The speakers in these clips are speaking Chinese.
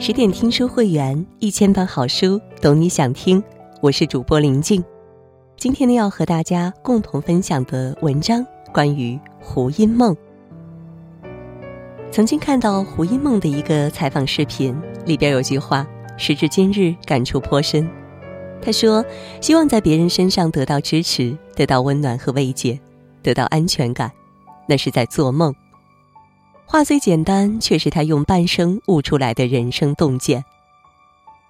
十点听书会员，一千本好书，懂你想听。我是主播林静。今天呢，要和大家共同分享的文章关于胡因梦。曾经看到胡因梦的一个采访视频，里边有句话，时至今日感触颇深。他说：“希望在别人身上得到支持，得到温暖和慰藉，得到安全感，那是在做梦。”话虽简单，却是他用半生悟出来的人生洞见。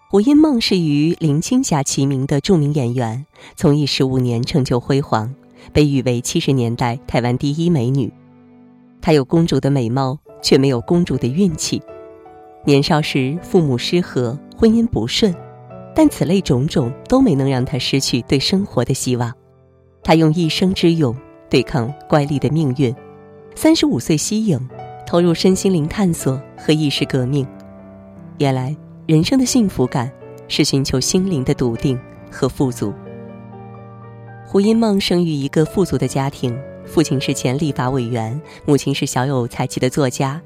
胡因梦是与林青霞齐名的著名演员，从艺十五年，成就辉煌，被誉为七十年代台湾第一美女。她有公主的美貌，却没有公主的运气。年少时父母失和，婚姻不顺，但此类种种都没能让她失去对生活的希望。她用一生之勇对抗乖戾的命运。三十五岁息影。投入身心灵探索和意识革命，原来人生的幸福感是寻求心灵的笃定和富足。胡因梦生于一个富足的家庭，父亲是前立法委员，母亲是小有才气的作家。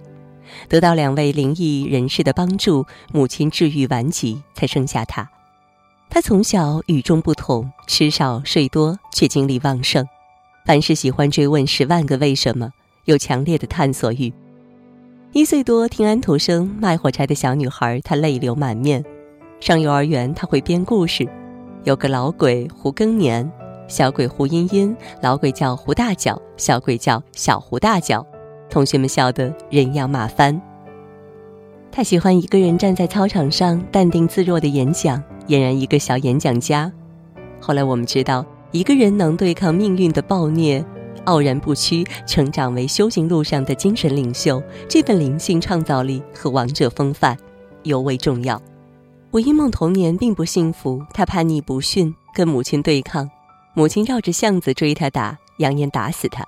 得到两位灵异人士的帮助，母亲治愈顽疾，才生下他。他从小与众不同，吃少睡多，却精力旺盛，凡事喜欢追问十万个为什么，有强烈的探索欲。一岁多听安徒生卖火柴的小女孩，她泪流满面。上幼儿园，她会编故事。有个老鬼胡更年，小鬼胡茵茵，老鬼叫胡大脚，小鬼叫小胡大脚。同学们笑得人仰马翻。他喜欢一个人站在操场上淡定自若的演讲，俨然一个小演讲家。后来我们知道，一个人能对抗命运的暴虐。傲然不屈，成长为修行路上的精神领袖，这份灵性创造力和王者风范尤为重要。胡因梦童年并不幸福，他叛逆不驯，跟母亲对抗，母亲绕着巷子追他打，扬言打死他。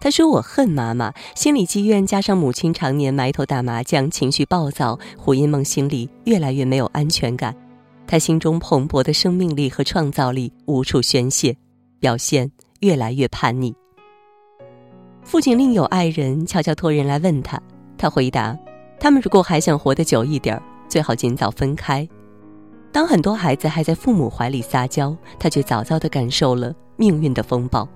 他说：“我恨妈妈。”心理积怨加上母亲常年埋头打麻将，情绪暴躁，胡因梦心里越来越没有安全感。他心中蓬勃的生命力和创造力无处宣泄，表现越来越叛逆。父亲另有爱人，悄悄托人来问他。他回答：“他们如果还想活得久一点，最好尽早分开。”当很多孩子还在父母怀里撒娇，他却早早地感受了命运的风暴。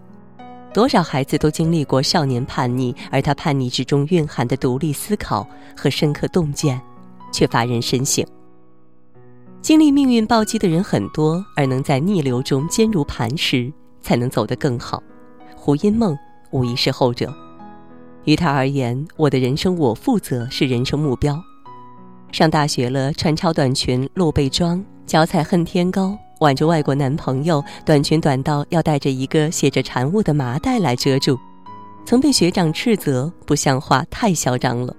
多少孩子都经历过少年叛逆，而他叛逆之中蕴含的独立思考和深刻洞见，却发人深省。经历命运暴击的人很多，而能在逆流中坚如磐石，才能走得更好。胡因梦。无疑是后者。于他而言，我的人生我负责是人生目标。上大学了，穿超短裙露背装，脚踩恨天高，挽着外国男朋友，短裙短到要带着一个写着禅物的麻袋来遮住，曾被学长斥责不像话，太嚣张了。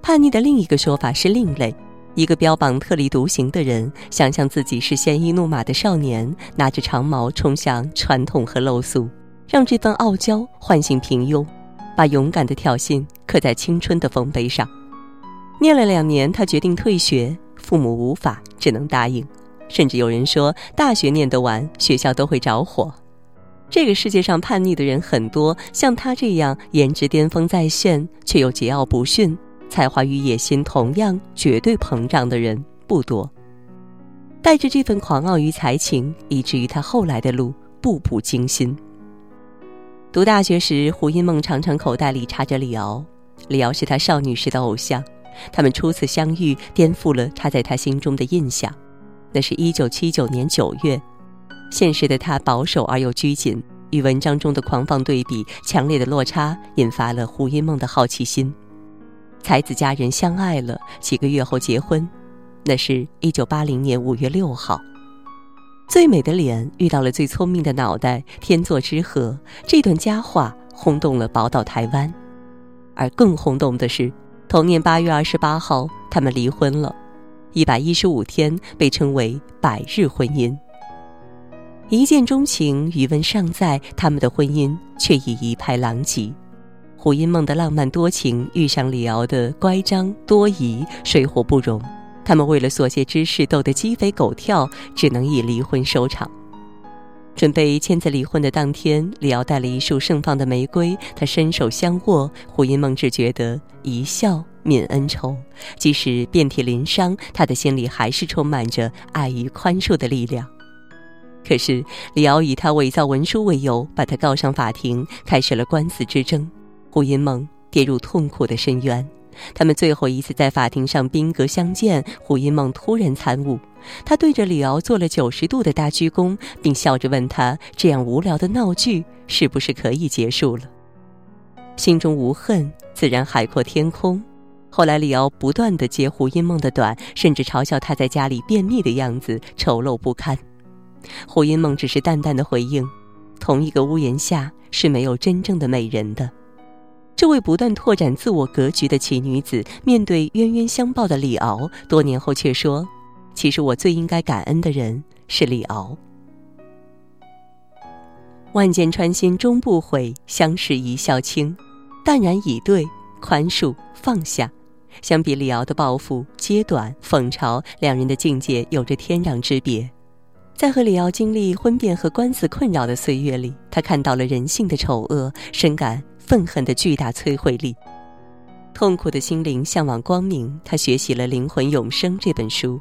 叛逆的另一个说法是另类，一个标榜特立独行的人，想象自己是鲜衣怒马的少年，拿着长矛冲向传统和陋俗。让这份傲娇唤醒平庸，把勇敢的挑衅刻在青春的丰碑上。念了两年，他决定退学，父母无法，只能答应。甚至有人说，大学念得完，学校都会着火。这个世界上叛逆的人很多，像他这样颜值巅峰在线，却又桀骜不驯，才华与野心同样绝对膨胀的人不多。带着这份狂傲与才情，以至于他后来的路步步惊心。读大学时，胡因梦常常口袋里插着李敖，李敖是他少女时的偶像。他们初次相遇，颠覆了他在他心中的印象。那是一九七九年九月，现实的他保守而又拘谨，与文章中的狂放对比，强烈的落差引发了胡因梦的好奇心。才子佳人相爱了，几个月后结婚，那是一九八零年五月六号。最美的脸遇到了最聪明的脑袋，天作之合。这段佳话轰动了宝岛台湾，而更轰动的是，同年八月二十八号，他们离婚了，一百一十五天被称为百日婚姻。一见钟情，余温尚在，他们的婚姻却已一派狼藉。胡因梦的浪漫多情遇上李敖的乖张多疑，水火不容。他们为了琐屑之事斗得鸡飞狗跳，只能以离婚收场。准备签字离婚的当天，李敖带了一束盛放的玫瑰，他伸手相握，胡因梦只觉得一笑泯恩仇，即使遍体鳞伤，他的心里还是充满着爱与宽恕的力量。可是李敖以他伪造文书为由，把他告上法庭，开始了官司之争。胡因梦跌入痛苦的深渊。他们最后一次在法庭上宾格相见，胡因梦突然参悟，他对着李敖做了九十度的大鞠躬，并笑着问他：“这样无聊的闹剧是不是可以结束了？”心中无恨，自然海阔天空。后来李敖不断地揭胡因梦的短，甚至嘲笑他在家里便秘的样子丑陋不堪。胡因梦只是淡淡的回应：“同一个屋檐下是没有真正的美人的。”这位不断拓展自我格局的奇女子，面对冤冤相报的李敖，多年后却说：“其实我最应该感恩的人是李敖。”万箭穿心终不悔，相视一笑倾，淡然以对，宽恕放下。相比李敖的报复、揭短、讽嘲，两人的境界有着天壤之别。在和李敖经历婚变和官司困扰的岁月里，他看到了人性的丑恶，深感。愤恨的巨大摧毁力，痛苦的心灵向往光明。他学习了《灵魂永生》这本书，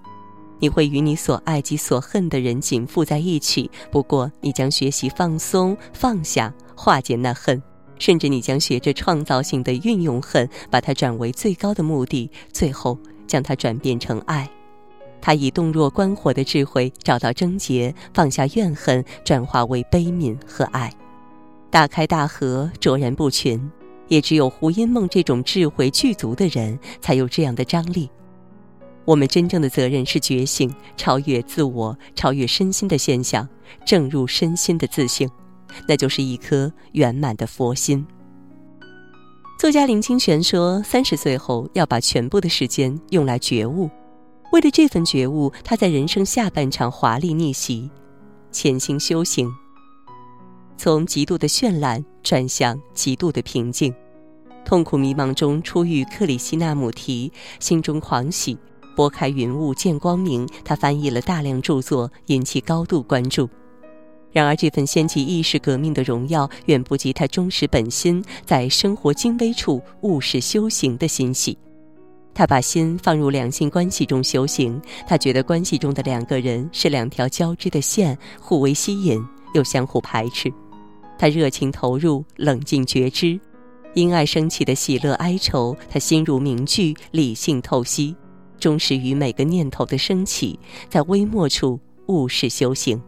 你会与你所爱及所恨的人紧附在一起。不过，你将学习放松、放下、化解那恨，甚至你将学着创造性的运用恨，把它转为最高的目的，最后将它转变成爱。他以洞若观火的智慧找到症结，放下怨恨，转化为悲悯和爱。大开大合，卓然不群，也只有胡因梦这种智慧具足的人，才有这样的张力。我们真正的责任是觉醒，超越自我，超越身心的现象，正入身心的自性，那就是一颗圆满的佛心。作家林清玄说：“三十岁后要把全部的时间用来觉悟，为了这份觉悟，他在人生下半场华丽逆袭，潜心修行。”从极度的绚烂转向极度的平静，痛苦迷茫中初遇克里希那穆提，心中狂喜，拨开云雾见光明。他翻译了大量著作，引起高度关注。然而，这份掀起意识革命的荣耀，远不及他忠实本心，在生活精微处务实修行的欣喜。他把心放入两性关系中修行，他觉得关系中的两个人是两条交织的线，互为吸引，又相互排斥。他热情投入，冷静觉知，因爱升起的喜乐哀愁，他心如明镜，理性透析，忠实于每个念头的升起，在微末处务实修行。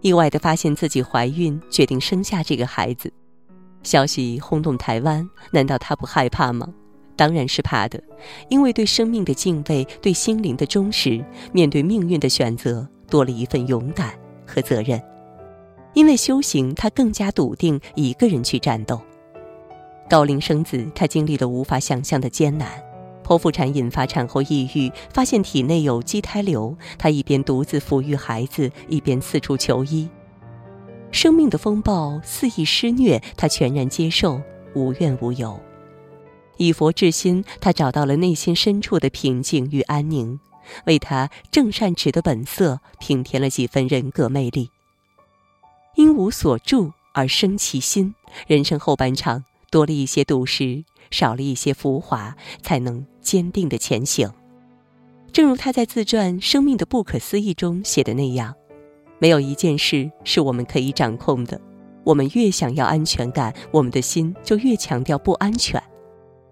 意外地发现自己怀孕，决定生下这个孩子，消息轰动台湾。难道他不害怕吗？当然是怕的，因为对生命的敬畏，对心灵的忠实，面对命运的选择，多了一份勇敢和责任。因为修行，他更加笃定一个人去战斗。高龄生子，他经历了无法想象的艰难。剖腹产引发产后抑郁，发现体内有畸胎瘤，他一边独自抚育孩子，一边四处求医。生命的风暴肆意施虐，他全然接受，无怨无尤。以佛治心，他找到了内心深处的平静与安宁，为他正善持的本色平添了几分人格魅力。因无所住而生其心，人生后半场多了一些笃实，少了一些浮华，才能坚定的前行。正如他在自传《生命的不可思议》中写的那样，没有一件事是我们可以掌控的。我们越想要安全感，我们的心就越强调不安全。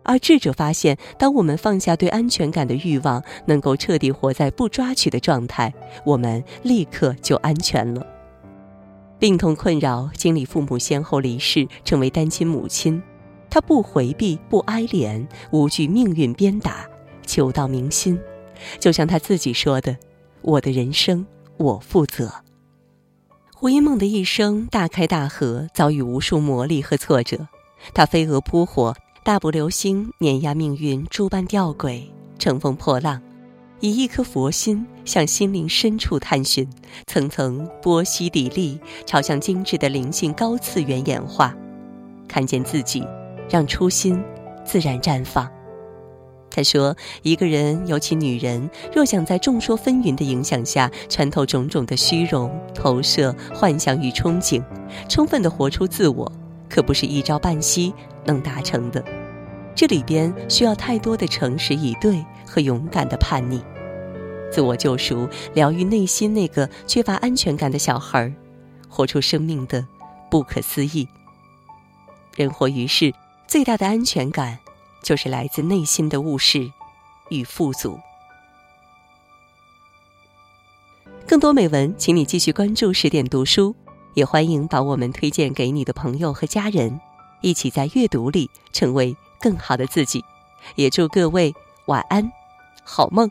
而智者发现，当我们放下对安全感的欲望，能够彻底活在不抓取的状态，我们立刻就安全了。病痛困扰，经历父母先后离世，成为单亲母亲，她不回避，不哀怜，无惧命运鞭打，求道明心。就像她自己说的：“我的人生，我负责。”胡因梦的一生大开大合，遭遇无数磨砺和挫折。她飞蛾扑火，大步流星，碾压命运诸般吊诡，乘风破浪。以一颗佛心向心灵深处探寻，层层波西砥砺，朝向精致的灵性高次元演化，看见自己，让初心自然绽放。他说：“一个人，尤其女人，若想在众说纷纭的影响下穿透种种的虚荣、投射、幻想与憧憬，充分的活出自我，可不是一朝半夕能达成的。这里边需要太多的诚实以对和勇敢的叛逆，自我救赎，疗愈内心那个缺乏安全感的小孩儿，活出生命的不可思议。人活于世，最大的安全感，就是来自内心的务实与富足。更多美文，请你继续关注十点读书，也欢迎把我们推荐给你的朋友和家人，一起在阅读里成为更好的自己。也祝各位晚安，好梦。